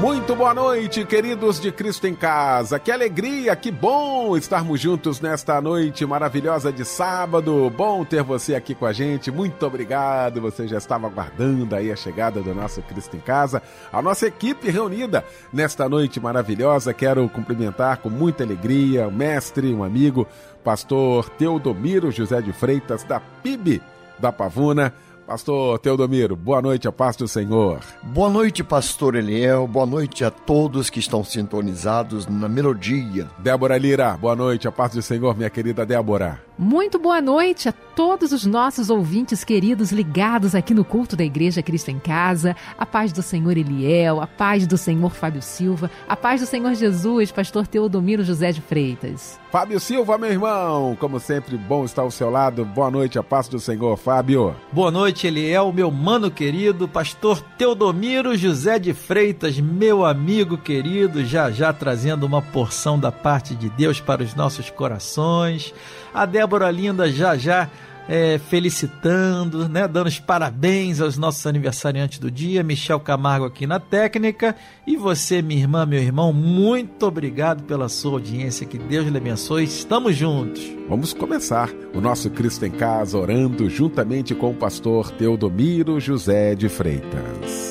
Muito boa noite, queridos de Cristo em Casa. Que alegria, que bom estarmos juntos nesta noite maravilhosa de sábado. Bom ter você aqui com a gente. Muito obrigado. Você já estava aguardando aí a chegada do nosso Cristo em Casa. A nossa equipe reunida nesta noite maravilhosa. Quero cumprimentar com muita alegria o mestre, um amigo, pastor Teodomiro José de Freitas, da PIB da Pavuna Pastor Teodomiro, boa noite, a paz do Senhor. Boa noite, pastor Eliel, boa noite a todos que estão sintonizados na melodia. Débora Lira, boa noite, a paz do Senhor, minha querida Débora. Muito boa noite a todos os nossos ouvintes queridos ligados aqui no culto da Igreja Cristo em Casa. A paz do Senhor Eliel, a paz do Senhor Fábio Silva, a paz do Senhor Jesus, pastor Teodomiro José de Freitas. Fábio Silva, meu irmão, como sempre, bom estar ao seu lado. Boa noite, a paz do Senhor, Fábio. Boa noite, Eliel, meu mano querido, pastor Teodomiro José de Freitas, meu amigo querido, já já trazendo uma porção da parte de Deus para os nossos corações. A Débora Linda já já é, felicitando, né, dando os parabéns aos nossos aniversariantes do dia, Michel Camargo aqui na técnica, e você, minha irmã, meu irmão, muito obrigado pela sua audiência, que Deus lhe abençoe, estamos juntos. Vamos começar o nosso Cristo em Casa orando juntamente com o pastor Teodomiro José de Freitas.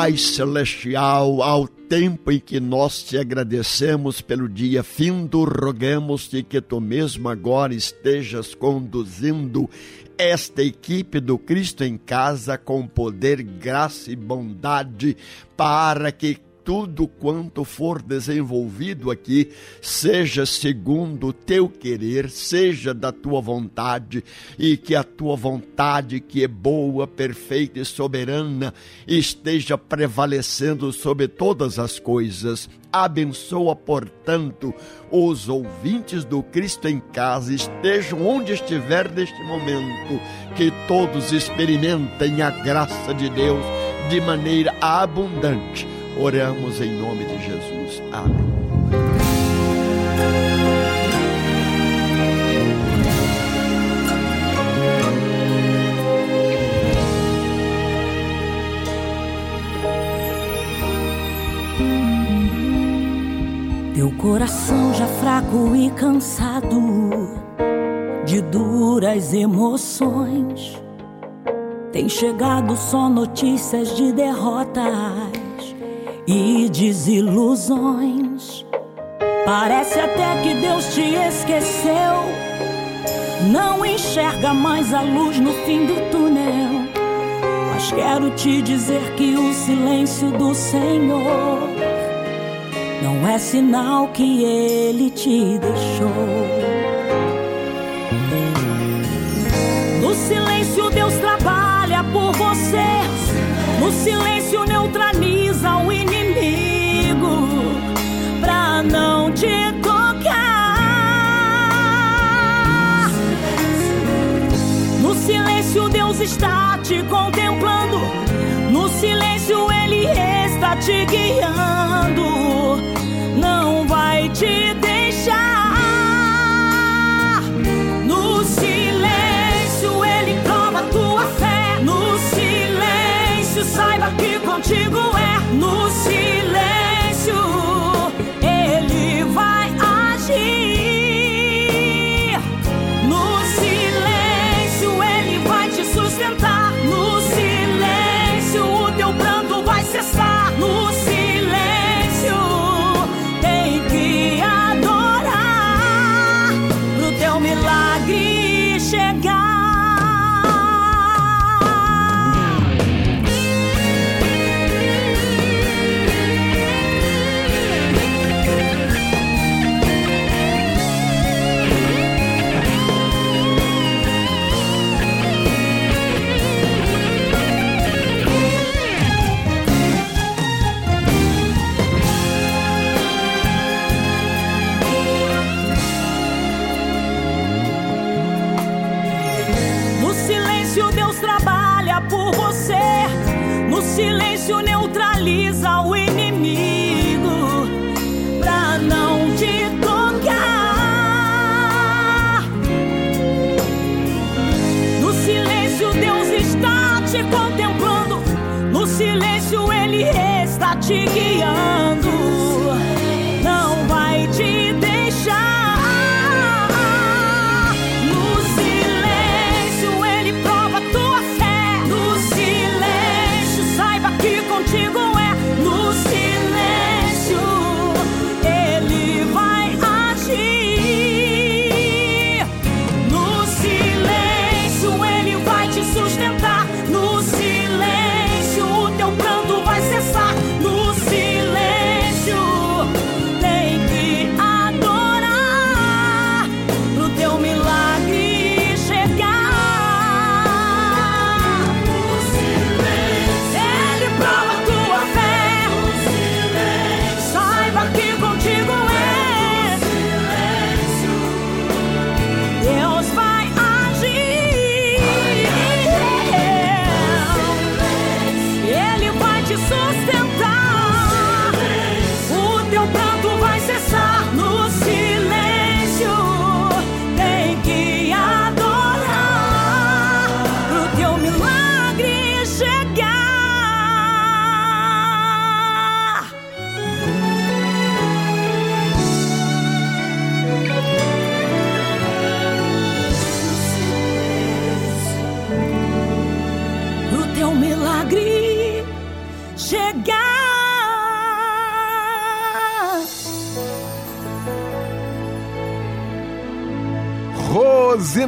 Pai Celestial, ao tempo em que nós te agradecemos pelo dia findo, rogamos-te que tu mesmo agora estejas conduzindo esta equipe do Cristo em Casa com poder, graça e bondade para que tudo quanto for desenvolvido aqui seja segundo o teu querer, seja da tua vontade, e que a tua vontade, que é boa, perfeita e soberana, esteja prevalecendo sobre todas as coisas. Abençoa, portanto, os ouvintes do Cristo em casa, estejam onde estiver neste momento, que todos experimentem a graça de Deus de maneira abundante Oramos em nome de Jesus. Amém. Teu coração já fraco e cansado de duras emoções. Tem chegado só notícias de derrotas e desilusões. Parece até que Deus te esqueceu. Não enxerga mais a luz no fim do túnel. Mas quero te dizer que o silêncio do Senhor não é sinal que Ele te deixou. No silêncio, Deus trabalha por você. No silêncio, neutraliza está te contemplando. No silêncio, Ele está te guiando. Não vai te deixar. No silêncio, Ele prova tua fé. No silêncio, saiba que contigo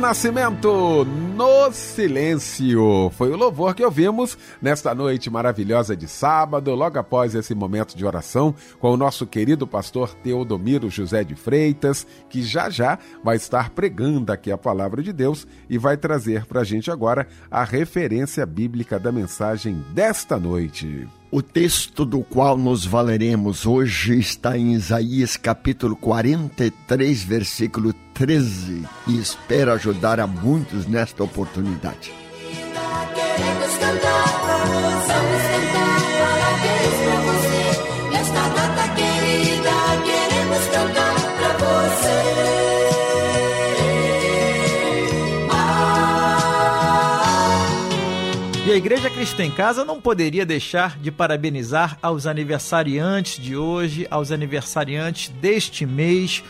Nascimento, no silêncio. Foi o louvor que ouvimos nesta noite maravilhosa de sábado, logo após esse momento de oração com o nosso querido pastor Teodomiro José de Freitas, que já já vai estar pregando aqui a palavra de Deus e vai trazer para a gente agora a referência bíblica da mensagem desta noite. O texto do qual nos valeremos hoje está em Isaías capítulo 43, versículo 13, e espero ajudar a muitos nesta oportunidade. Queremos Igreja Cristo em Casa não poderia deixar de parabenizar aos aniversariantes de hoje, aos aniversariantes deste mês.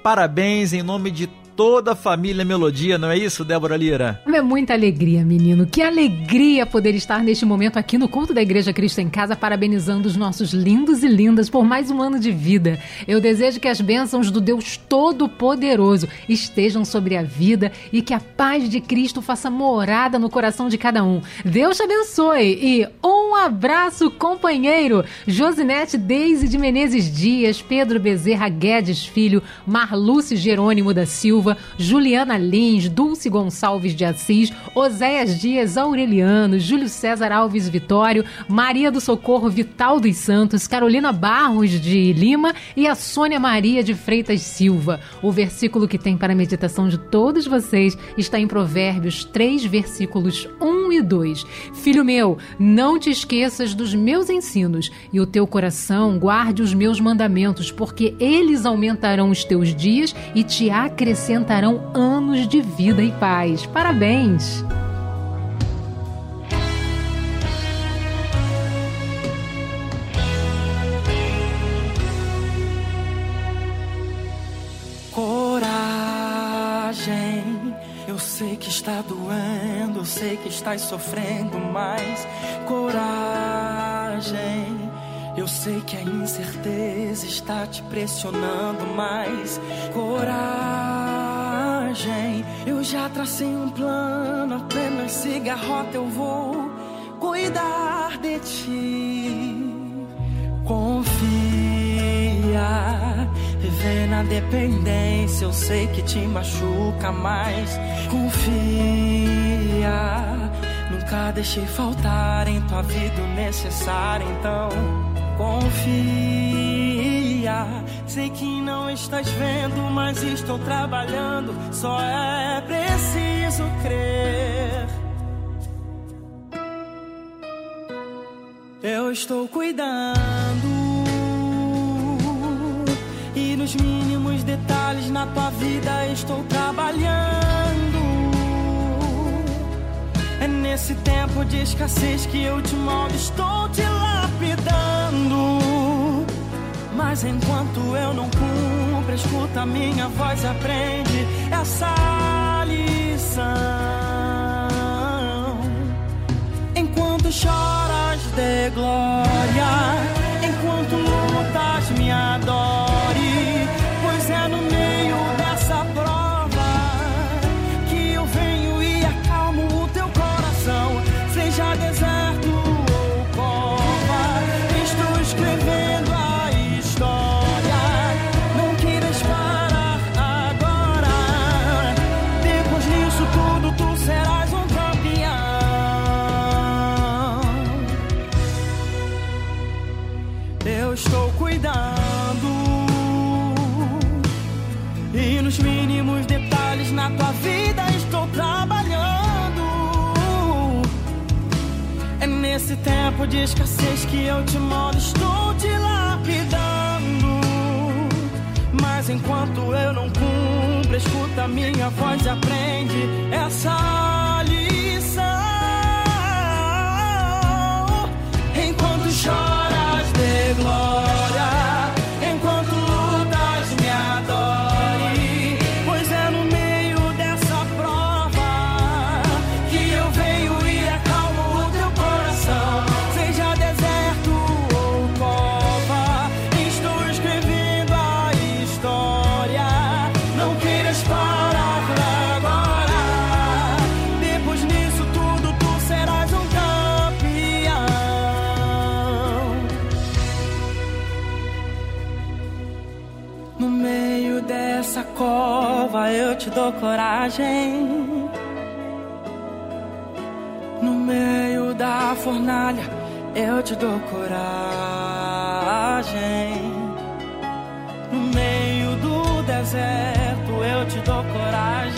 Parabéns em nome de toda a família Melodia, não é isso, Débora Lira? É muita alegria, menino. Que alegria poder estar neste momento aqui no culto da Igreja Cristo em Casa, parabenizando os nossos lindos e lindas por mais um ano de vida. Eu desejo que as bênçãos do Deus Todo-Poderoso estejam sobre a vida e que a paz de Cristo faça morada no coração de cada um. Deus te abençoe e um abraço, companheiro. Josinete Deise de Menezes Dias, Pedro Bezerra Guedes Filho, Marluce Jerônimo da Silva, Juliana Lins, Dulce Gonçalves de Assis, Oséias Dias Aureliano, Júlio César Alves Vitório, Maria do Socorro Vital dos Santos, Carolina Barros de Lima e a Sônia Maria de Freitas Silva. O versículo que tem para a meditação de todos vocês está em Provérbios 3, versículos 1 e 2. Filho meu, não te esqueças dos meus ensinos e o teu coração guarde os meus mandamentos, porque eles aumentarão os teus dias e te acrescentarão anos de vida e paz. Parabéns! Coragem, eu sei que está doendo, eu sei que estás sofrendo, mas coragem. Eu sei que a incerteza está te pressionando, mas coragem. Eu já tracei um plano, apenas siga a rota, eu vou cuidar de ti. Confia, viver na dependência. Eu sei que te machuca, mas confia. Nunca deixei faltar em tua vida o necessário, então confia. Sei que não estás vendo, mas estou trabalhando. Só é preciso crer. Eu estou cuidando e nos mínimos detalhes na tua vida estou trabalhando. É nesse tempo de escassez que eu te moldo, estou te lapidando. Mas enquanto eu não cumpro, escuta minha voz, aprende essa lição. Enquanto choras de glória, enquanto lutas me adore, tempo de escassez que eu te mando, estou te lapidando. Mas enquanto eu não cumpro, escuta minha voz e aprende essa eu te dou coragem. No meio da fornalha eu te dou coragem. No meio do deserto eu te dou coragem.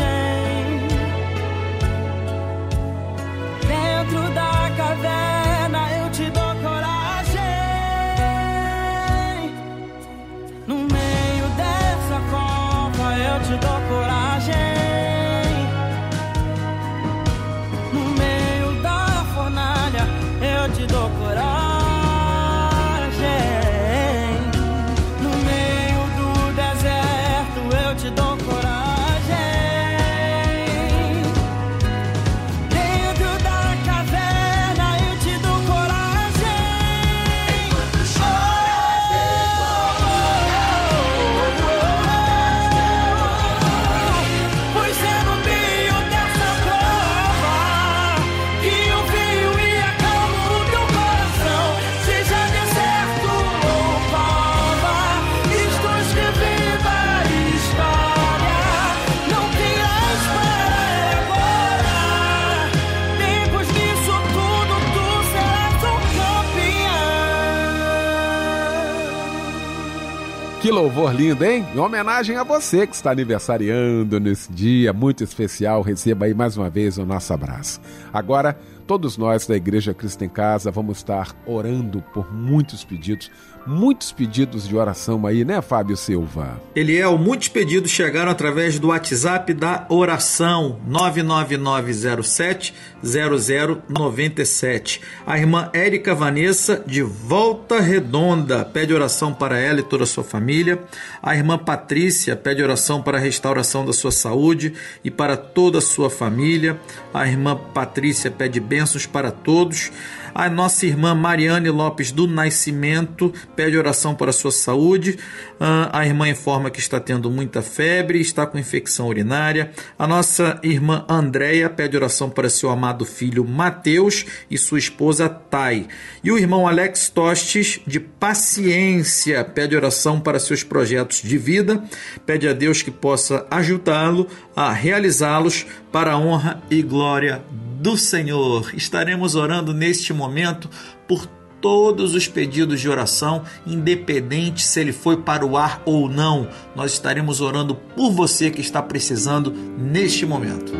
Louvor lindo, hein? Em homenagem a você que está aniversariando nesse dia muito especial, receba aí mais uma vez o nosso abraço. Agora, todos nós da Igreja Cristo em Casa vamos estar orando por muitos pedidos, muitos pedidos de oração aí, né, Fábio Silva? Eliel, muitos pedidos chegaram através do WhatsApp da oração 999070097. A irmã Érica Vanessa, de Volta Redonda, pede oração para ela e toda a sua família. A irmã Patrícia pede oração para a restauração da sua saúde e para toda a sua família. A irmã Patrícia pede bênçãos para todos. A nossa irmã Mariane Lopes do Nascimento pede oração para a sua saúde. Ah, A irmã informa que está tendo muita febre, está com infecção urinária. A nossa irmã Andréia pede oração para seu amado filho Mateus e sua esposa Thay. E o irmão Alex Tostes, de Paciência, pede oração para seus projetos de vida. Pede a Deus que possa ajudá-lo a realizá-los para a honra e glória do Senhor. Estaremos orando neste momento por todos os pedidos de oração, independente se ele foi para o ar ou não. Nós estaremos orando por você que está precisando neste momento.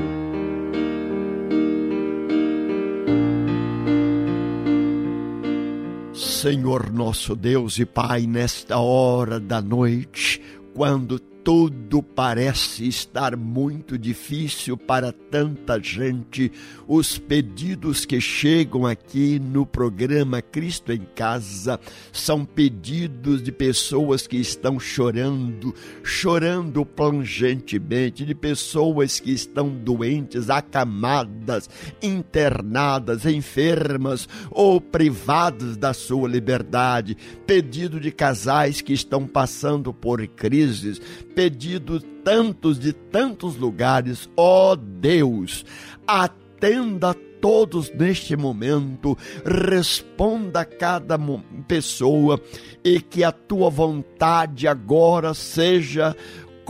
Senhor nosso Deus e Pai, nesta hora da noite, quando tudo parece estar muito difícil para tanta gente. Os pedidos que chegam aqui no programa Cristo em Casa são pedidos de pessoas que estão chorando, chorando plangentemente, de pessoas que estão doentes, acamadas, internadas, enfermas ou privadas da sua liberdade, pedido de casais que estão passando por crises, pedidos tantos de tantos lugares, ó oh Deus, atenda a todos neste momento, responda a cada pessoa e que a tua vontade agora seja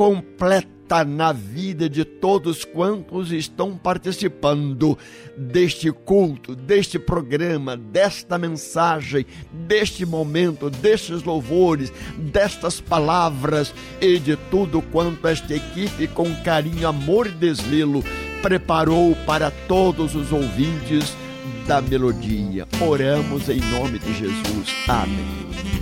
completa na vida de todos quantos estão participando deste culto, deste programa, desta mensagem, deste momento, destes louvores, destas palavras e de tudo quanto esta equipe, com carinho, amor e desvelo, preparou para todos os ouvintes da melodia. Oramos em nome de Jesus. Amém.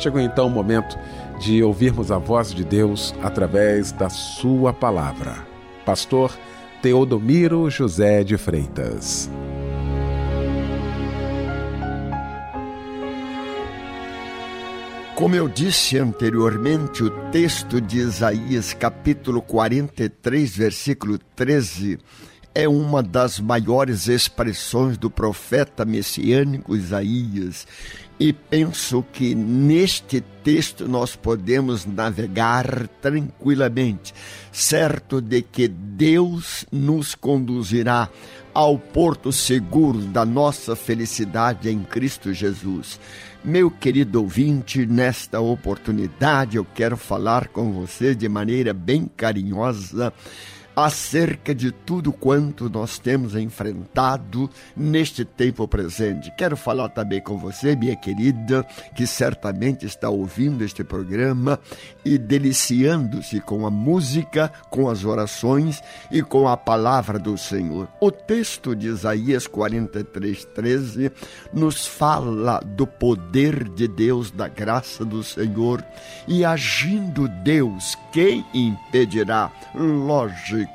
Chegou então o momento de ouvirmos a voz de Deus através da Sua palavra. Pastor Teodomiro José de Freitas. Como eu disse anteriormente, o texto de Isaías, capítulo 43, versículo 13, é uma das maiores expressões do profeta messiânico Isaías. E penso que neste texto nós podemos navegar tranquilamente, certo de que Deus nos conduzirá ao porto seguro da nossa felicidade em Cristo Jesus. Meu querido ouvinte, nesta oportunidade eu quero falar com você de maneira bem carinhosa acerca de tudo quanto nós temos enfrentado neste tempo presente. Quero falar também com você, minha querida, que certamente está ouvindo este programa e deliciando-se com a música, com as orações e com a palavra do Senhor. O texto de Isaías 43, 13 nos fala do poder de Deus, da graça do Senhor e agindo Deus, quem impedirá? Lógico,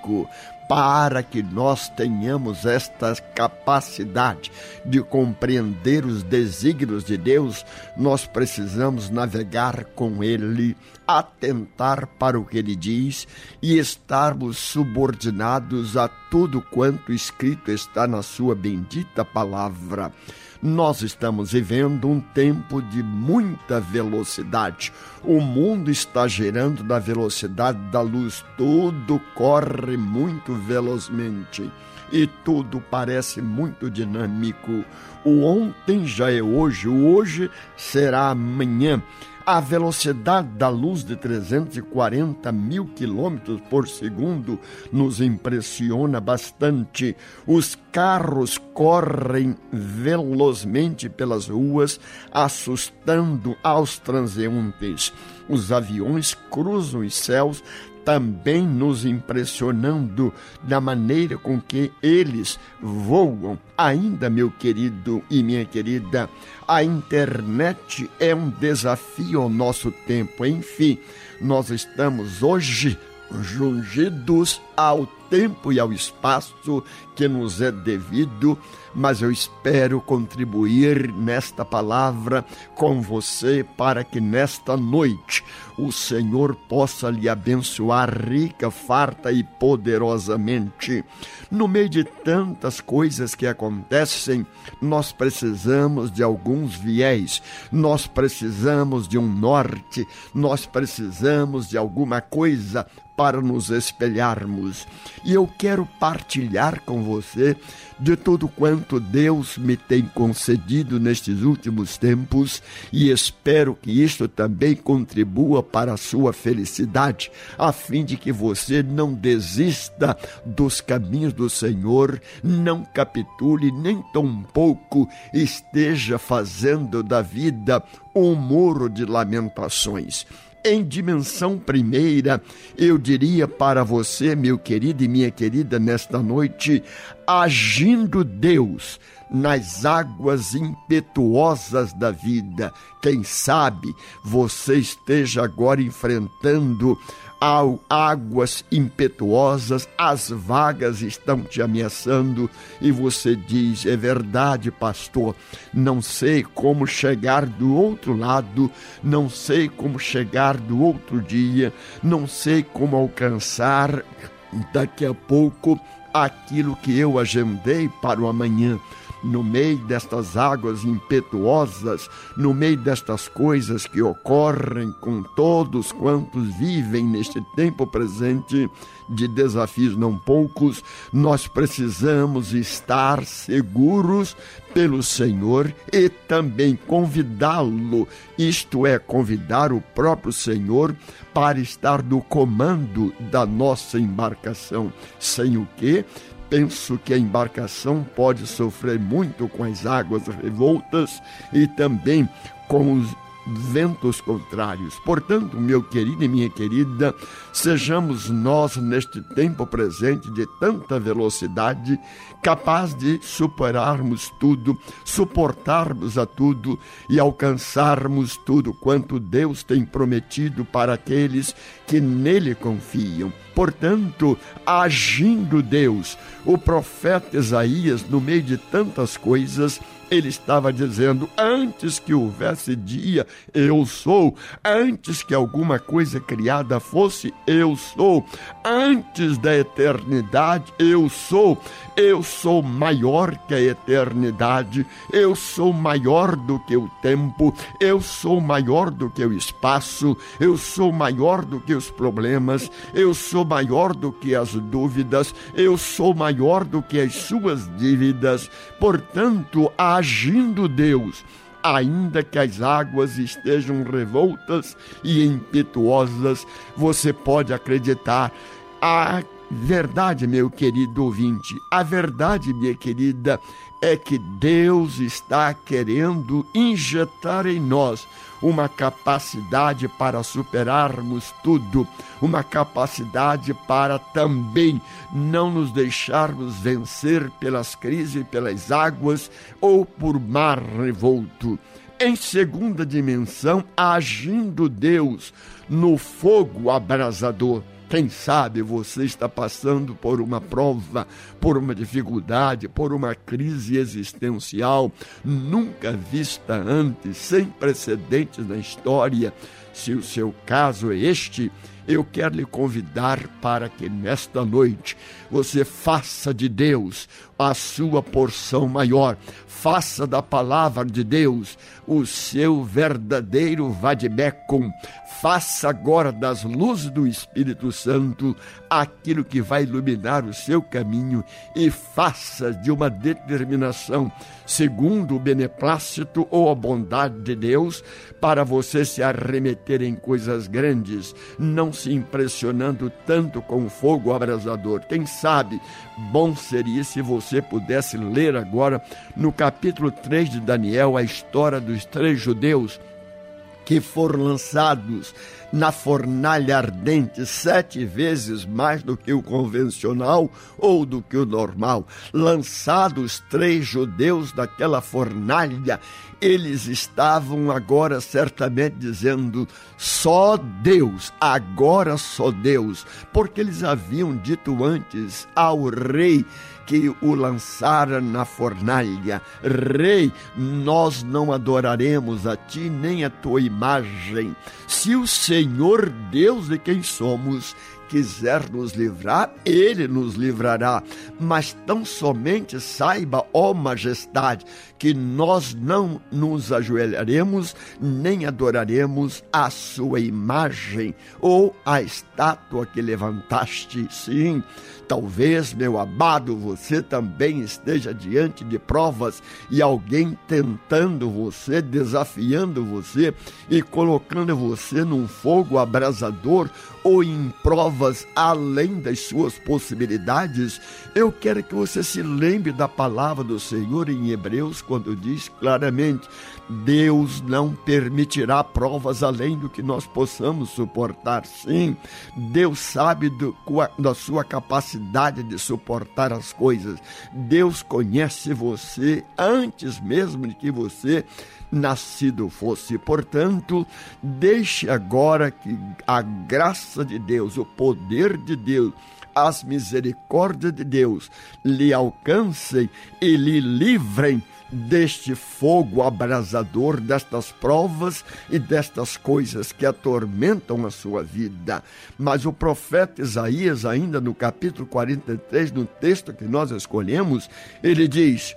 para que nós tenhamos esta capacidade de compreender os desígnios de Deus, nós precisamos navegar com Ele, atentar para o que Ele diz e estarmos subordinados a tudo quanto escrito está na Sua bendita palavra. Nós estamos vivendo um tempo de muita velocidade. O mundo está girando na velocidade da luz, tudo corre muito velozmente e tudo parece muito dinâmico. O ontem já é hoje, o hoje será amanhã. A velocidade da luz de 340 mil quilômetros por segundo nos impressiona bastante. Os carros correm velozmente pelas ruas, assustando aos transeuntes. Os aviões cruzam os céus também nos impressionando da maneira com que eles voam. Ainda, meu querido e minha querida, a internet é um desafio ao nosso tempo. Enfim, nós estamos hoje jungidos ao tempo e ao espaço que nos é devido, mas eu espero contribuir nesta palavra com você para que nesta noite o Senhor possa lhe abençoar rica, farta e poderosamente. No meio de tantas coisas que acontecem, nós precisamos de alguns viés, nós precisamos de um norte, nós precisamos de alguma coisa para nos espelharmos. E eu quero partilhar com você de tudo quanto Deus me tem concedido nestes últimos tempos e espero que isto também contribua para a sua felicidade, a fim de que você não desista dos caminhos do Senhor, não capitule, nem tampouco esteja fazendo da vida um muro de lamentações em dimensão primeira, eu diria para você, meu querido e minha querida, nesta noite, agindo Deus nas águas impetuosas da vida. Quem sabe você esteja agora enfrentando águas impetuosas, as vagas estão te ameaçando e você diz: é verdade, pastor, não sei como chegar do outro lado, não sei como chegar do outro dia, não sei como alcançar daqui a pouco aquilo que eu agendei para o amanhã no meio destas águas impetuosas, no meio destas coisas que ocorrem com todos quantos vivem neste tempo presente de desafios não poucos, nós precisamos estar seguros pelo Senhor e também convidá-lo, isto é, convidar o próprio Senhor para estar no comando da nossa embarcação, sem o que penso que a embarcação pode sofrer muito com as águas revoltas e também com os ventos contrários. Portanto, meu querido e minha querida, sejamos nós neste tempo presente de tanta velocidade, capaz de superarmos tudo, suportarmos a tudo e alcançarmos tudo quanto Deus tem prometido para aqueles que nele confiam. Portanto, agindo Deus, o profeta Isaías, no meio de tantas coisas, ele estava dizendo: antes que houvesse dia, eu sou. Antes que alguma coisa criada fosse, eu sou. Antes da eternidade, eu sou. Eu sou maior que a eternidade. Eu sou maior do que o tempo. Eu sou maior do que o espaço. Eu sou maior do que os problemas. Eu sou maior do que as dúvidas. Eu sou maior do que as suas dívidas. Portanto, agindo Deus, ainda que as águas estejam revoltas e impetuosas, você pode acreditar. A verdade, meu querido ouvinte, a verdade, minha querida, é que Deus está querendo injetar em nós uma capacidade para superarmos tudo, uma capacidade para também não nos deixarmos vencer pelas crises, pelas águas ou por mar revolto. Em segunda dimensão, agindo Deus no fogo abrasador quem sabe você está passando por uma prova, por uma dificuldade, por uma crise existencial nunca vista antes, sem precedentes na história. Se o seu caso é este, eu quero lhe convidar para que nesta noite você faça de Deus a sua porção maior, faça da palavra de Deus o seu verdadeiro vademecum, faça agora das luzes do Espírito Santo aquilo que vai iluminar o seu caminho e faça de uma determinação segundo o beneplácito ou a bondade de Deus para você se arremeter em coisas grandes, não se impressionando tanto com o fogo abrasador. Quem sabe, bom seria se você pudesse ler agora no capítulo 3 de Daniel a história dos três judeus que foram lançados na fornalha ardente sete vezes mais do que o convencional ou do que o normal. Lançados três judeus daquela fornalha, eles estavam agora certamente dizendo: só Deus, agora só Deus, porque eles haviam dito antes ao rei que o lançara na fornalha. Rei, nós não adoraremos a ti nem a tua imagem. Se o Senhor Deus de quem somos quiser nos livrar, ele nos livrará. Mas tão somente saiba, ó majestade, que nós não nos ajoelharemos nem adoraremos a sua imagem ou a estátua que levantaste. Sim, Talvez, meu amado, você também esteja diante de provas e alguém tentando você, desafiando você e colocando você num fogo abrasador ou em provas além das suas possibilidades. Eu quero que você se lembre da palavra do Senhor em Hebreus, quando quando diz claramente: Deus não permitirá provas além do que nós possamos suportar. Sim, Deus sabe do, da sua capacidade de suportar as coisas. Deus conhece você antes mesmo de que você nascido fosse. Portanto, deixe agora que a graça de Deus, o poder de Deus, as misericórdias de Deus lhe alcancem e lhe livrem deste fogo abrasador, destas provas e destas coisas que atormentam a sua vida. Mas o profeta Isaías, ainda no capítulo 43, no texto que nós escolhemos, ele diz: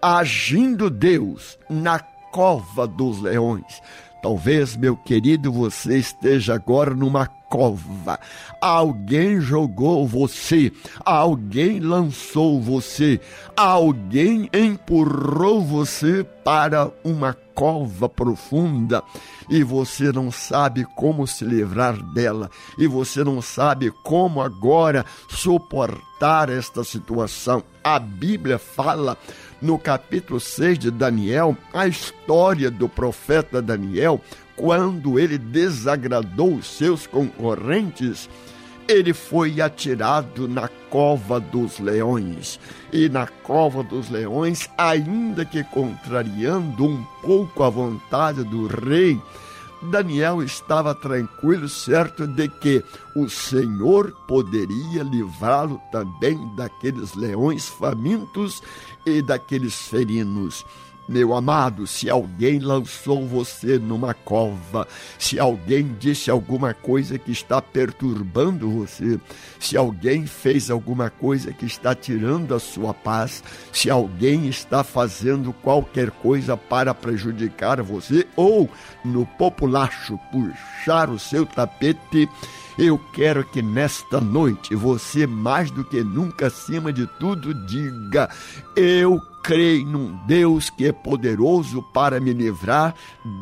Agindo Deus na cova dos leões. Talvez, meu querido, você esteja agora numa cova. Alguém jogou você, alguém lançou você, alguém empurrou você para uma cova profunda e você não sabe como se livrar dela e você não sabe como agora suportar esta situação. A Bíblia fala no capítulo 6 de Daniel a história do profeta Daniel quando ele desagradou os seus concorrentes, ele foi atirado na cova dos leões. E na cova dos leões, ainda que contrariando um pouco a vontade do rei, Daniel estava tranquilo, certo de que o Senhor poderia livrá-lo também daqueles leões famintos e daqueles ferinos. Meu amado, se alguém lançou você numa cova, se alguém disse alguma coisa que está perturbando você, se alguém fez alguma coisa que está tirando a sua paz, se alguém está fazendo qualquer coisa para prejudicar você, ou, no populacho, puxar o seu tapete, eu quero que nesta noite você, mais do que nunca, acima de tudo, diga: Eu creio num Deus que é poderoso para me livrar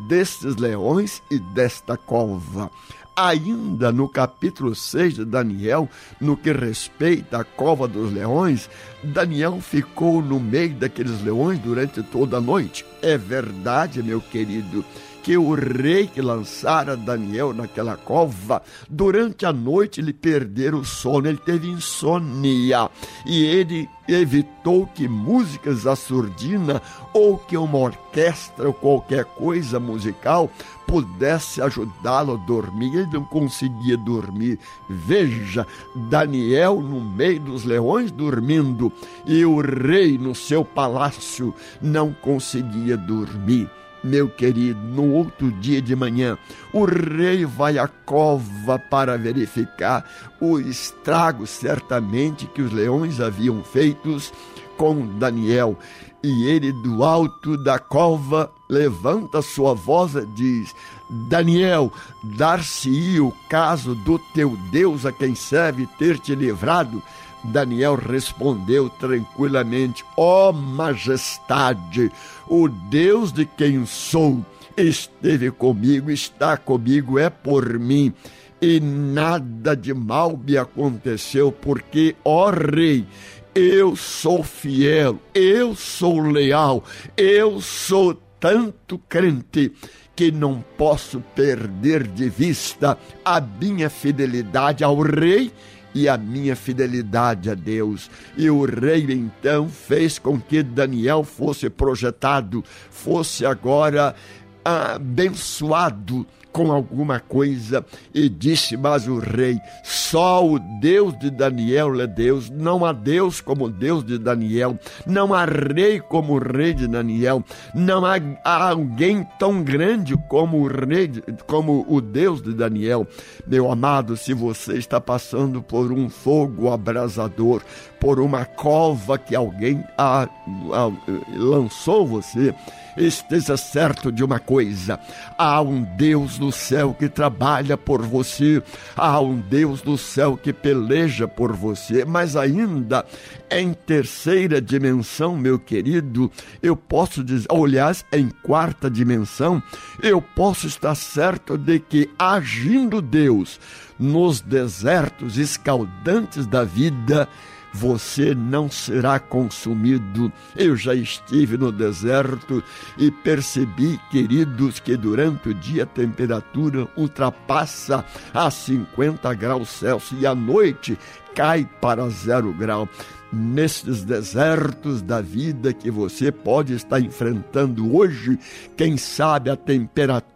destes leões e desta cova. Ainda no capítulo 6 de Daniel, no que respeita à cova dos leões, Daniel ficou no meio daqueles leões durante toda a noite. É verdade, meu querido que o rei que lançara Daniel naquela cova, durante a noite ele perdera o sono, ele teve insônia e ele evitou que músicas à surdina ou que uma orquestra ou qualquer coisa musical pudesse ajudá-lo a dormir. Ele não conseguia dormir. Veja, Daniel no meio dos leões dormindo e o rei no seu palácio não conseguia dormir. Meu querido, no outro dia de manhã, o rei vai à cova para verificar o estrago, certamente, que os leões haviam feitos com Daniel. E ele, do alto da cova, levanta sua voz e diz: Daniel, dar-se-ia o caso do teu Deus a quem serve ter te livrado? Daniel respondeu tranquilamente: Ó oh, majestade, o Deus de quem sou esteve comigo, está comigo, é por mim. E nada de mal me aconteceu, porque, ó rei, eu sou fiel, eu sou leal, eu sou tanto crente que não posso perder de vista a minha fidelidade ao rei e a minha fidelidade a Deus. E o rei então fez com que Daniel fosse projetado, fosse agora abençoado com alguma coisa e disse: Mas o rei, só o Deus de Daniel é Deus, não há Deus como o Deus de Daniel, não há rei como o rei de Daniel, não há, há alguém tão grande como o rei, como o Deus de Daniel. Meu amado, se você está passando por um fogo abrasador, por uma cova que alguém a, a, lançou você, esteja certo de uma coisa: há um Deus no céu que trabalha por você, há um Deus no céu que peleja por você, mas ainda em terceira dimensão, meu querido, eu posso dizer, aliás, em quarta dimensão, eu posso estar certo de que agindo Deus nos desertos escaldantes da vida, você não será consumido. Eu já estive no deserto e percebi, queridos, que durante o dia a temperatura ultrapassa a 50 graus Celsius e à noite cai para zero grau nesses desertos da vida que você pode estar enfrentando hoje, quem sabe a temperatura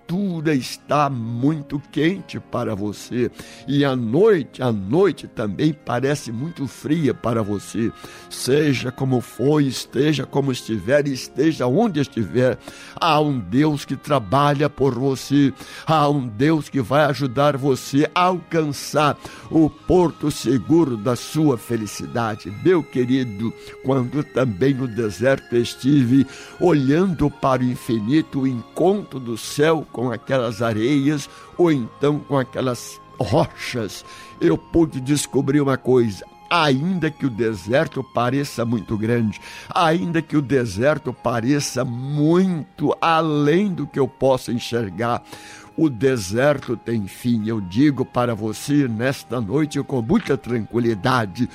está muito quente para você e a noite, a noite também parece muito fria para você. Seja como for, esteja como estiver, esteja onde estiver, há um Deus que trabalha por você, há um Deus que vai ajudar você a alcançar o porto seguro da sua felicidade. Meu querido, quando também no deserto estive olhando para o infinito, o encontro do céu com aquelas areias ou então com aquelas rochas, eu pude descobrir uma coisa. Ainda que o deserto pareça muito grande, ainda que o deserto pareça muito além do que eu possa enxergar, o deserto tem fim. Eu digo para você nesta noite com muita tranquilidade: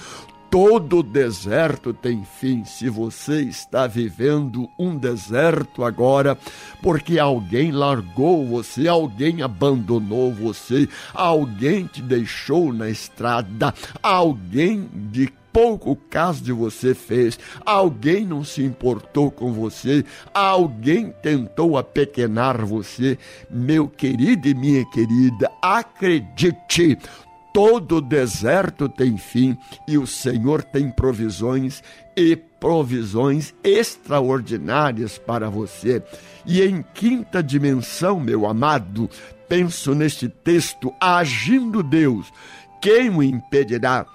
Todo deserto tem fim. Se você está vivendo um deserto agora, porque alguém largou você, alguém abandonou você, alguém te deixou na estrada, alguém de pouco caso de você fez, alguém não se importou com você, alguém tentou apequenar você, meu querido e minha querida, acredite, Todo deserto tem fim e o Senhor tem provisões e provisões extraordinárias para você. E em quinta dimensão, meu amado, penso neste texto: agindo Deus, quem o impedirá?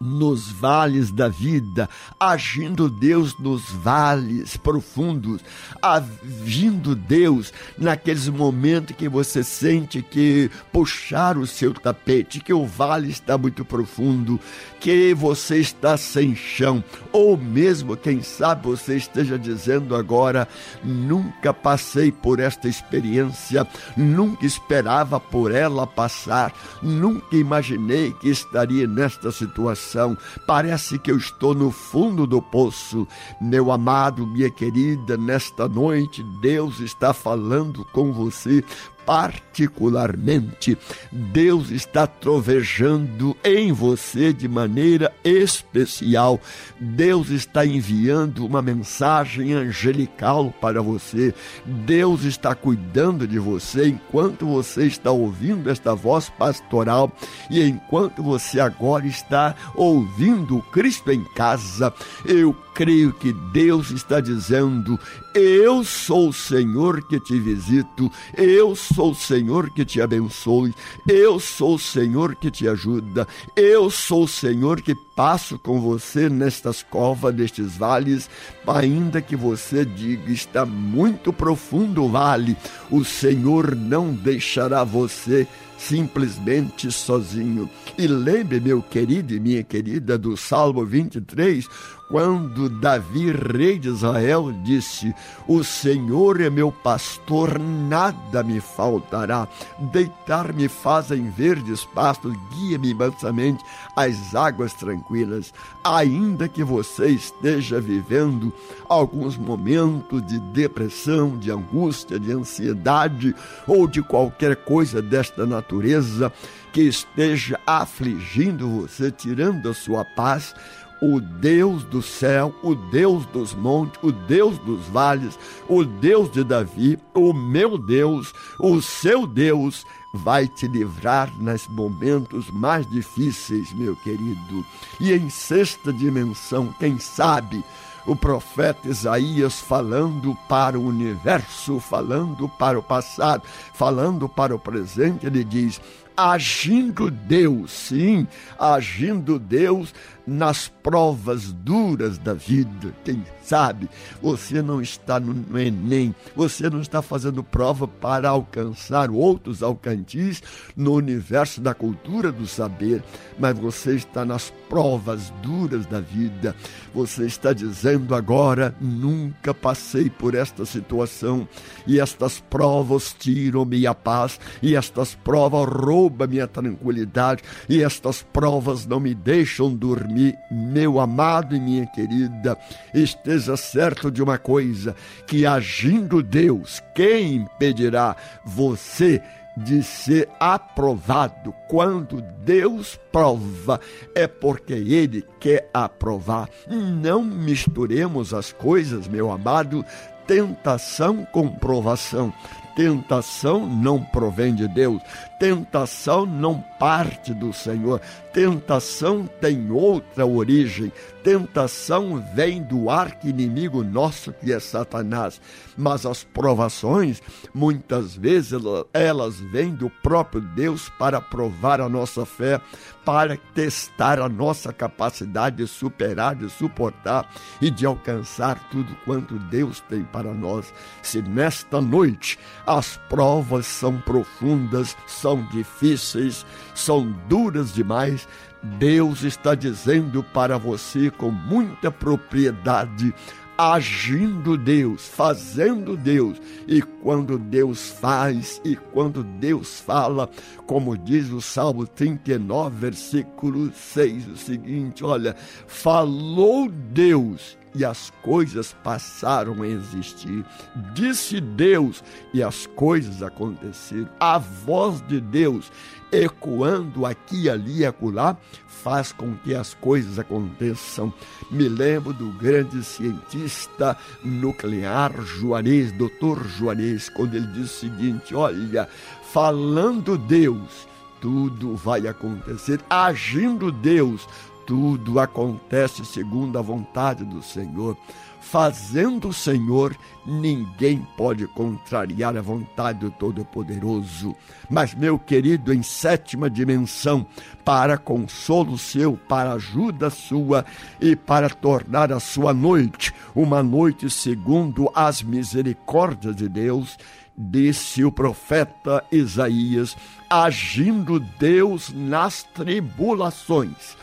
Nos vales da vida, agindo Deus nos vales profundos, agindo Deus naqueles momentos que você sente que puxar o seu tapete, que o vale está muito profundo, que você está sem chão, ou mesmo, quem sabe, você esteja dizendo agora: nunca passei por esta experiência, nunca esperava por ela passar, nunca imaginei que estaria nesta situação. Parece que eu estou no fundo do poço. Meu amado, minha querida, nesta noite, Deus está falando com você particularmente. Deus está trovejando em você de maneira especial. Deus está enviando uma mensagem angelical para você. Deus está cuidando de você enquanto você está ouvindo esta voz pastoral e enquanto você agora está ouvindo Cristo em casa. Eu creio que Deus está dizendo: Eu sou o Senhor que te visito, eu sou o Senhor que te abençoe, eu sou o Senhor que te ajuda, eu sou o Senhor que passo com você nestas covas, nestes vales, ainda que você diga está muito profundo o vale, o Senhor não deixará você simplesmente sozinho. E lembre, meu querido e minha querida, do Salmo 23, quando Davi, rei de Israel, disse: O Senhor é meu pastor, nada me faltará. Deitar-me faz em verdes pastos, guia-me mansamente às águas tranquilas. Ainda que você esteja vivendo alguns momentos de depressão, de angústia, de ansiedade ou de qualquer coisa desta natureza que esteja afligindo você, tirando a sua paz, o Deus do céu, o Deus dos montes, o Deus dos vales, o Deus de Davi, o meu Deus, o seu Deus, vai te livrar nos momentos mais difíceis, meu querido. E em sexta dimensão, quem sabe, o profeta Isaías falando para o universo, falando para o passado, falando para o presente, ele diz: agindo Deus, sim, agindo Deus nas provas duras da vida. Quem sabe você não está no, Enem, você não está fazendo prova para alcançar outros alcantis no universo da cultura do saber, mas você está nas provas duras da vida. Você está dizendo agora: nunca passei por esta situação e estas provas tiram-me a paz e estas provas roubam rouba minha tranquilidade e estas provas não me deixam dormir. Meu amado e minha querida, esteja certo de uma coisa: que agindo Deus, quem impedirá você de ser aprovado. Quando Deus prova, é porque Ele quer aprovar. Não misturemos as coisas, meu amado, tentação com provação. Tentação não provém de Deus, tentação não parte do Senhor, tentação tem outra origem. Tentação vem do arqui-inimigo nosso, que é Satanás. Mas as provações, muitas vezes, elas vêm do próprio Deus para provar a nossa fé, para testar a nossa capacidade de superar, de suportar e de alcançar tudo quanto Deus tem para nós. Se nesta noite as provas são profundas, são difíceis, são duras demais, Deus está dizendo para você com muita propriedade: agindo Deus, fazendo Deus. E quando Deus faz e quando Deus fala, como diz o Salmo 39, versículo 6, o seguinte: olha, falou Deus e as coisas passaram a existir. Disse Deus e as coisas aconteceram. A voz de Deus ecoando aqui, ali e acolá, faz com que as coisas aconteçam. Me lembro do grande cientista nuclear Juarez, doutor Juarez, quando ele diz o seguinte: olha, falando Deus, tudo vai acontecer. Agindo Deus, tudo acontece segundo a vontade do Senhor. Fazendo o Senhor, ninguém pode contrariar a vontade do Todo-Poderoso. Mas, meu querido, em sétima dimensão, para consolo seu, para ajuda sua e para tornar a sua noite uma noite segundo as misericórdias de Deus, disse o profeta Isaías, agindo Deus nas tribulações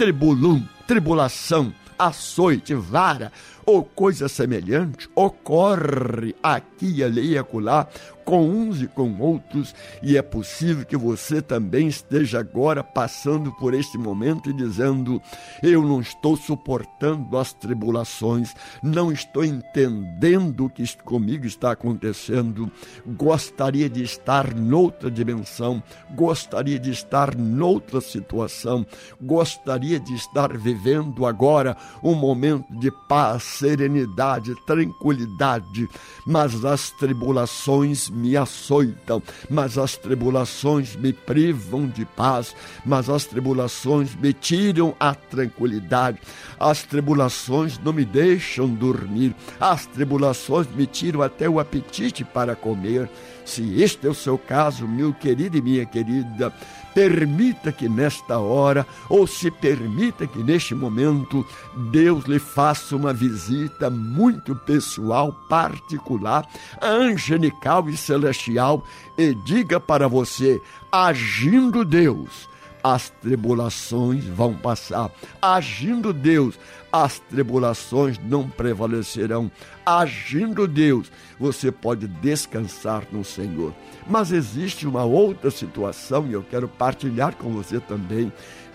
tribulum, tribulação, açoite, vara ou coisa semelhante ocorre aqui ali e acolá com uns e com outros, e é possível que você também esteja agora passando por este momento e dizendo: Eu não estou suportando as tribulações, não estou entendendo o que comigo está acontecendo, gostaria de estar noutra dimensão, gostaria de estar noutra situação, gostaria de estar vivendo agora um momento de paz, serenidade, tranquilidade, mas as tribulações me açoitam, mas as tribulações me privam de paz, mas as tribulações me tiram a tranquilidade, as tribulações não me deixam dormir, as tribulações me tiram até o apetite para comer. Se este é o seu caso, meu querido e minha querida, permita que nesta hora, ou se permita que neste momento, Deus lhe faça uma visita muito pessoal, particular, angelical e celestial, e diga para você: agindo Deus, as tribulações vão passar. Agindo Deus, as tribulações não prevalecerão. Agindo Deus, você pode descansar no Senhor. Mas existe uma outra situação e eu quero partilhar com você também.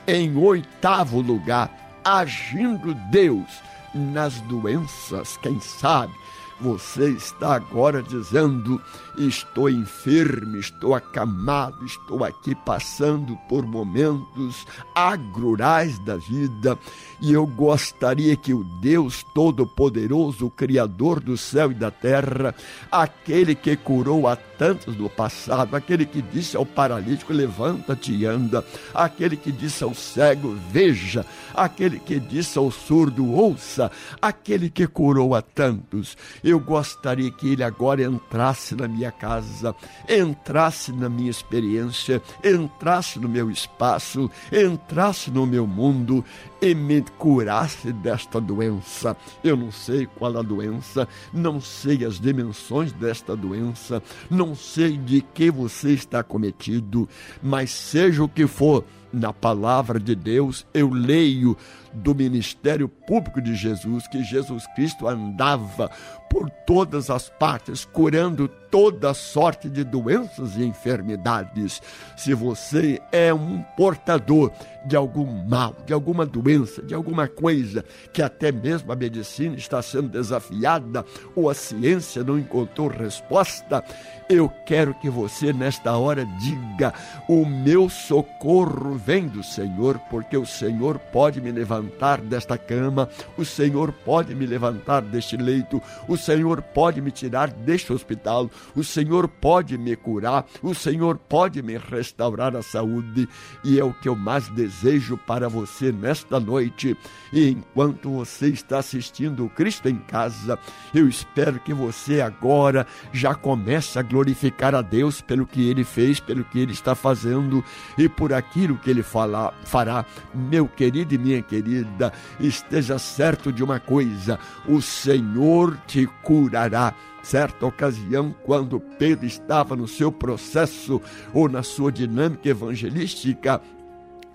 Em oitavo lugar, agindo Deus nas doenças, quem sabe você está agora dizendo: estou enfermo, estou acamado, estou aqui passando por momentos agrurais da vida e eu gostaria que o Deus Todo-Poderoso, Criador do céu e da terra, aquele que curou a tantos no passado, aquele que disse ao paralítico: levanta-te e anda, aquele que disse ao cego: veja, aquele que disse ao surdo: ouça, aquele que curou a tantos eu gostaria que ele agora entrasse na minha casa, entrasse na minha experiência, entrasse no meu espaço, entrasse no meu mundo e me curasse desta doença. Eu não sei qual a doença, não sei as dimensões desta doença, não sei de que você está cometido, mas seja o que for, na palavra de Deus eu leio do ministério público de Jesus, que Jesus Cristo andava por todas as partes, curando toda sorte de doenças e enfermidades. Se você é um portador de algum mal, de alguma doença, de alguma coisa que até mesmo a medicina está sendo desafiada ou a ciência não encontrou resposta, eu quero que você nesta hora diga: o meu socorro vem do Senhor, porque o Senhor pode me levantar desta cama, o Senhor pode me levantar deste leito, o Senhor pode me tirar deste hospital, o Senhor pode me curar, o Senhor pode me restaurar a saúde, e é o que eu mais desejo para você nesta noite. E enquanto você está assistindo o Cristo em casa, eu espero que você agora já comece a glorificar a Deus pelo que ele fez, pelo que ele está fazendo e por aquilo que ele fala, fará. Meu querido e minha querida, esteja certo de uma coisa: o Senhor te curará certa ocasião, quando Pedro estava no seu processo ou na sua dinâmica evangelística,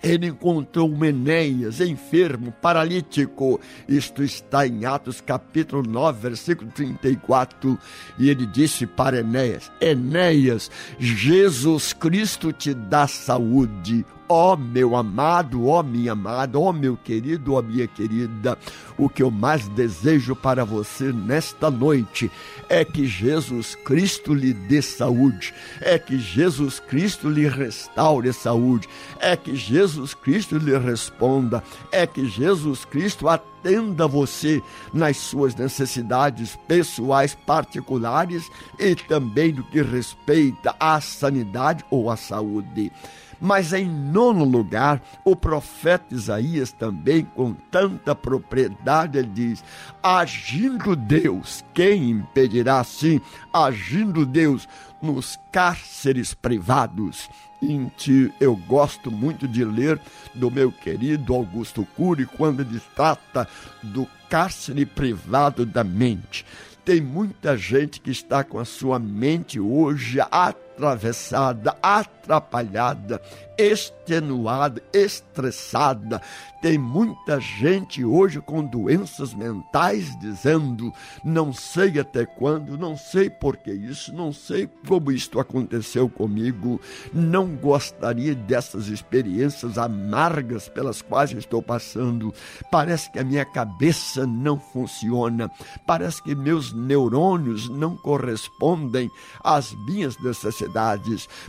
ele encontrou um Enéas enfermo, paralítico. Isto está em Atos capítulo 9, versículo 34. E ele disse para Enéas: Enéas, Jesus Cristo te dá saúde. Ó oh, meu amado, ó oh, minha amada, ó oh, meu querido, ó minha querida, o que eu mais desejo para você nesta noite é que Jesus Cristo lhe dê saúde, é que Jesus Cristo lhe restaure saúde, é que Jesus Cristo lhe responda, é que Jesus Cristo atenda você nas suas necessidades pessoais particulares e também no que respeita à sanidade ou à saúde. Mas em nono lugar, o profeta Isaías também, com tanta propriedade, ele diz: agindo Deus, quem impedirá assim? Agindo Deus nos cárceres privados. Eu gosto muito de ler do meu querido Augusto Cury quando ele trata do cárcere privado da mente. Tem muita gente que está com a sua mente hoje atravessada, atrapalhada, extenuada, estressada. Tem muita gente hoje com doenças mentais dizendo: não sei até quando, não sei por que isso, não sei como isto aconteceu comigo, não gostaria dessas experiências amargas pelas quais estou passando. Parece que a minha cabeça não funciona, parece que meus neurônios não correspondem às minhas necessidades,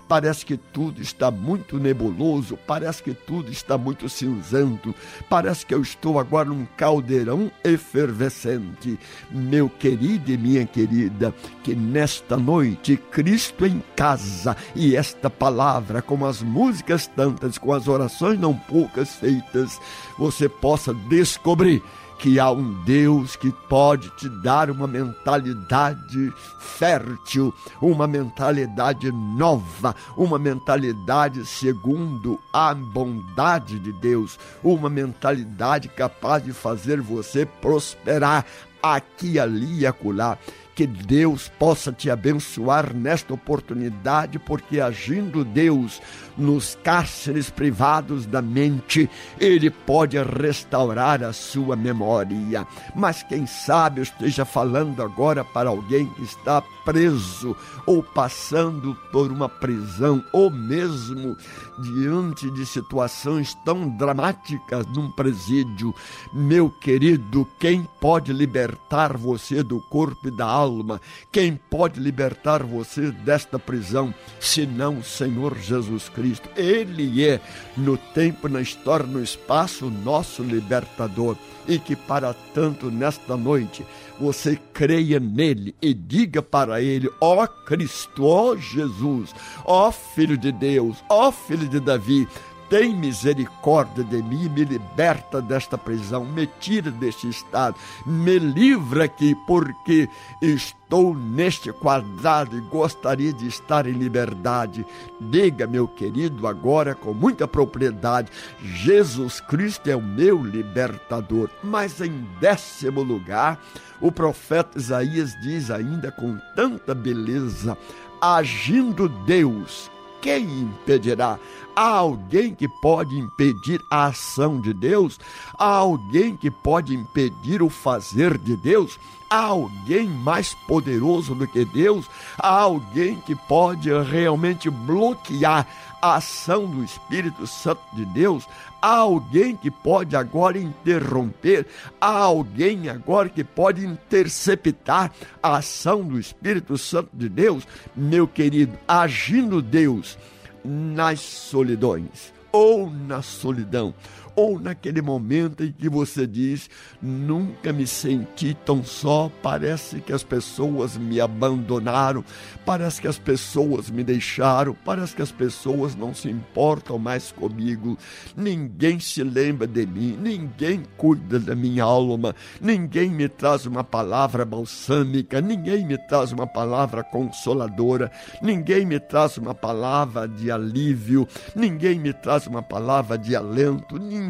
parece que tudo está muito nebuloso, parece que tudo está muito cinzento, parece que eu estou agora num caldeirão efervescente. Meu querido e minha querida, que nesta noite Cristo em casa e esta palavra, com as músicas tantas, com as orações não poucas feitas, você possa descobrir que há um Deus que pode te dar uma mentalidade fértil, uma mentalidade nova, uma mentalidade segundo a bondade de Deus, uma mentalidade capaz de fazer você prosperar aqui, ali e acolá. Que Deus possa te abençoar nesta oportunidade, porque agindo Deus nos cárceres privados da mente, Ele pode restaurar a sua memória. Mas quem sabe eu esteja falando agora para alguém que está preso ou passando por uma prisão, ou mesmo diante de situações tão dramáticas num presídio. Meu querido, quem pode libertar você do corpo e da alma? Quem pode libertar você desta prisão, senão o Senhor Jesus Cristo? Ele é, no tempo, na história, no espaço, nosso libertador. E que para tanto nesta noite você creia nele e diga para ele: ó Cristo, ó Jesus, ó Filho de Deus, ó Filho de Davi, tem misericórdia de mim, me liberta desta prisão, me tira deste estado, me livra aqui, porque estou neste quadrado e gostaria de estar em liberdade. Diga, meu querido, agora com muita propriedade: Jesus Cristo é o meu libertador. Mas em décimo lugar, o profeta Isaías diz ainda com tanta beleza: agindo Deus quem impedirá? Há alguém que pode impedir a ação de Deus? Há alguém que pode impedir o fazer de Deus? Há alguém mais poderoso do que Deus? Há alguém que pode realmente bloquear a ação do Espírito Santo de Deus? Há alguém que pode agora interromper? Há alguém agora que pode interceptar a ação do Espírito Santo de Deus? Meu querido, agindo Deus nas solidões ou na solidão, ou naquele momento em que você diz: Nunca me senti tão só, parece que as pessoas me abandonaram, parece que as pessoas me deixaram, parece que as pessoas não se importam mais comigo, ninguém se lembra de mim, ninguém cuida da minha alma, ninguém me traz uma palavra balsâmica, ninguém me traz uma palavra consoladora, ninguém me traz uma palavra de alívio, ninguém me traz uma palavra de alento, ninguém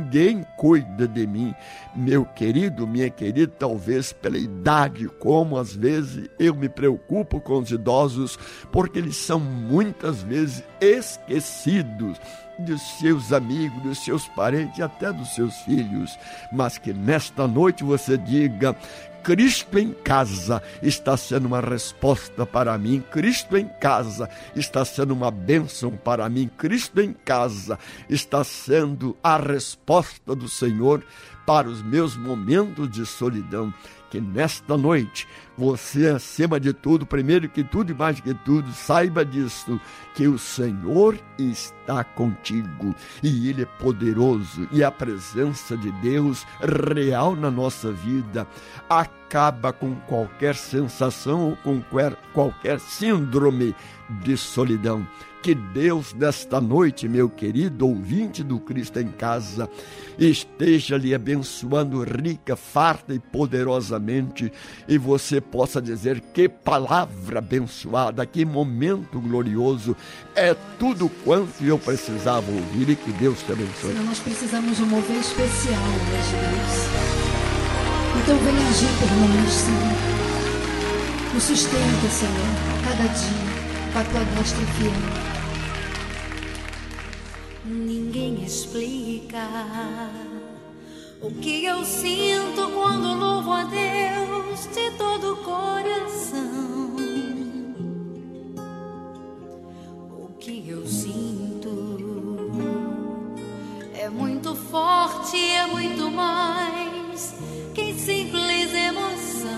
cuida de mim. Meu querido, minha querida, talvez pela idade, como às vezes eu me preocupo com os idosos, porque eles são muitas vezes esquecidos dos seus amigos, dos seus parentes, até dos seus filhos. Mas que nesta noite você diga: Cristo em casa está sendo uma resposta para mim. Cristo em casa está sendo uma bênção para mim. Cristo em casa está sendo a resposta do Senhor para os meus momentos de solidão. Que nesta noite você, acima de tudo, primeiro que tudo e mais que tudo, saiba disso, que o Senhor está contigo e Ele é poderoso e a presença de Deus real na nossa vida acaba com qualquer sensação ou com qualquer síndrome de solidão. Que Deus, nesta noite, meu querido ouvinte do Cristo em Casa, esteja lhe abençoando rica, farta e poderosamente, e você possa dizer: que palavra abençoada, que momento glorioso, é tudo quanto eu precisava ouvir e que Deus te abençoe. Senhor, nós precisamos de um mover especial hoje, Deus. Então venha agir por nós, Senhor. Nos sustenta, Senhor, cada dia, com a tua destra fiel. Ninguém explica o que eu sinto quando louvo a Deus de todo o coração. O que eu sinto é muito forte, é muito mais que simples emoção.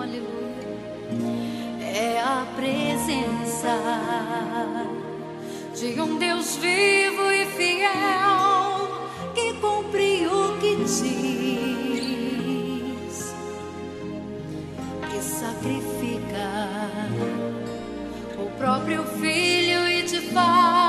Aleluia. É a presença de um Deus vivo e fiel que cumpre o que diz, que sacrifica o próprio filho e te faz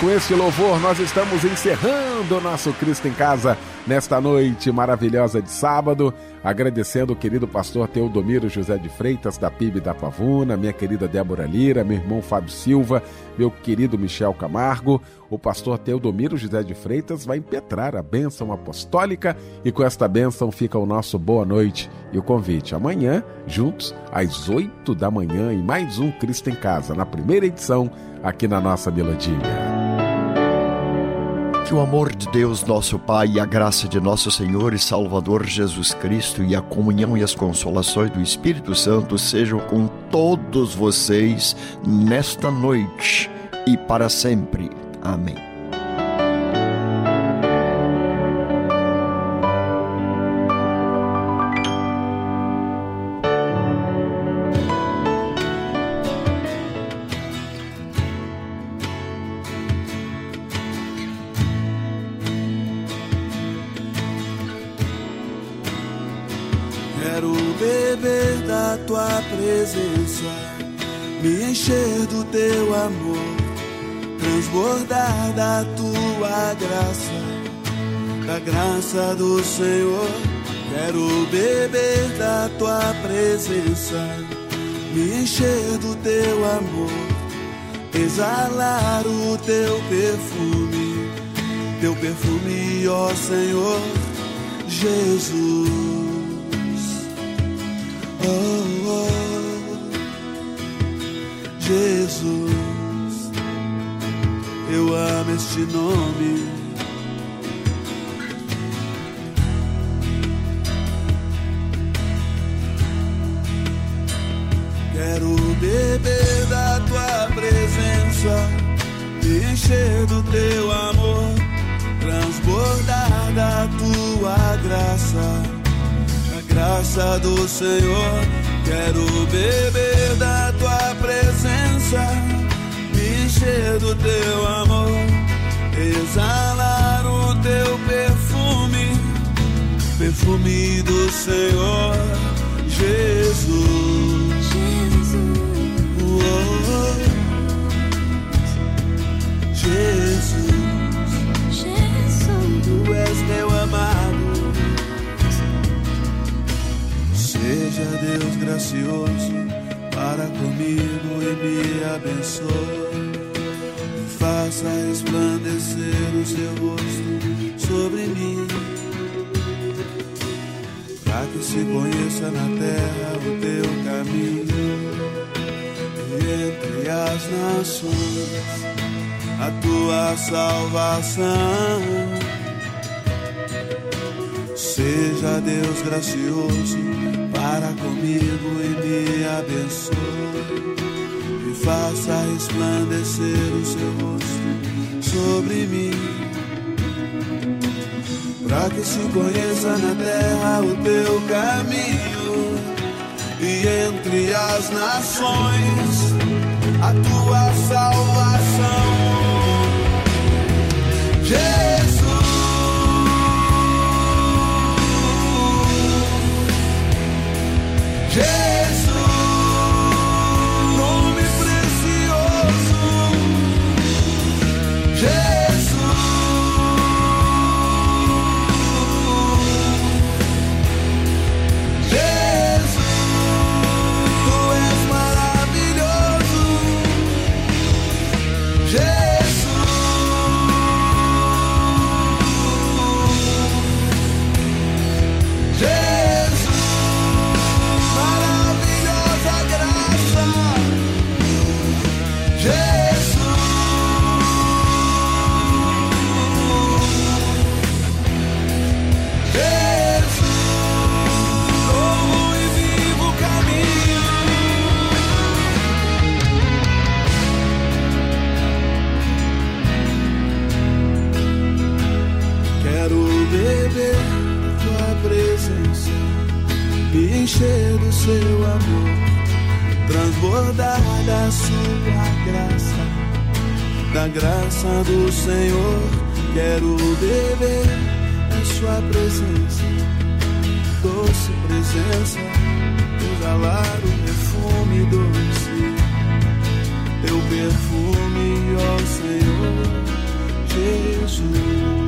com este louvor, nós estamos encerrando o nosso Cristo em Casa nesta noite maravilhosa de sábado. Agradecendo o querido pastor Teodomiro José de Freitas, da PIB da Pavuna, minha querida Débora Lira, meu irmão Fábio Silva, meu querido Michel Camargo. O pastor Teodomiro José de Freitas vai impetrar a bênção apostólica e com esta bênção fica o nosso boa noite e o convite. Amanhã, juntos, às oito da manhã, em mais um Cristo em Casa, na primeira edição, aqui na nossa melodia. Que o amor de Deus, nosso Pai, e a graça de nosso Senhor e Salvador Jesus Cristo e a comunhão e as consolações do Espírito Santo sejam com todos vocês nesta noite e para sempre. Amém. Amor, transbordar da tua graça, da graça do Senhor. Quero beber da tua presença, me encher do teu amor, exalar o teu perfume, teu perfume, ó Senhor Jesus. Oh, oh, Jesus, eu amo este nome. Quero beber da tua presença, me encher do teu amor, transbordar da tua graça graça do Senhor. Quero beber da tua presença, encher do teu amor, exalar o teu perfume, perfume do Senhor Jesus. Oh, Jesus, tu és meu amado. Seja Deus gracioso para comigo e me abençoe. Faça resplandecer o seu rosto sobre mim. Para que se conheça na terra o teu caminho. E entre as nações a tua salvação. Seja Deus gracioso para comigo e me abençoe. Faça resplandecer o seu rosto sobre mim. Para que se conheça na terra o teu caminho. E entre as nações a tua salvação. Jesus. Jesus, seu amor, transbordada da sua graça, da graça do Senhor. Quero beber a sua presença, doce presença, exalar o perfume doce, teu perfume, ó Senhor Jesus.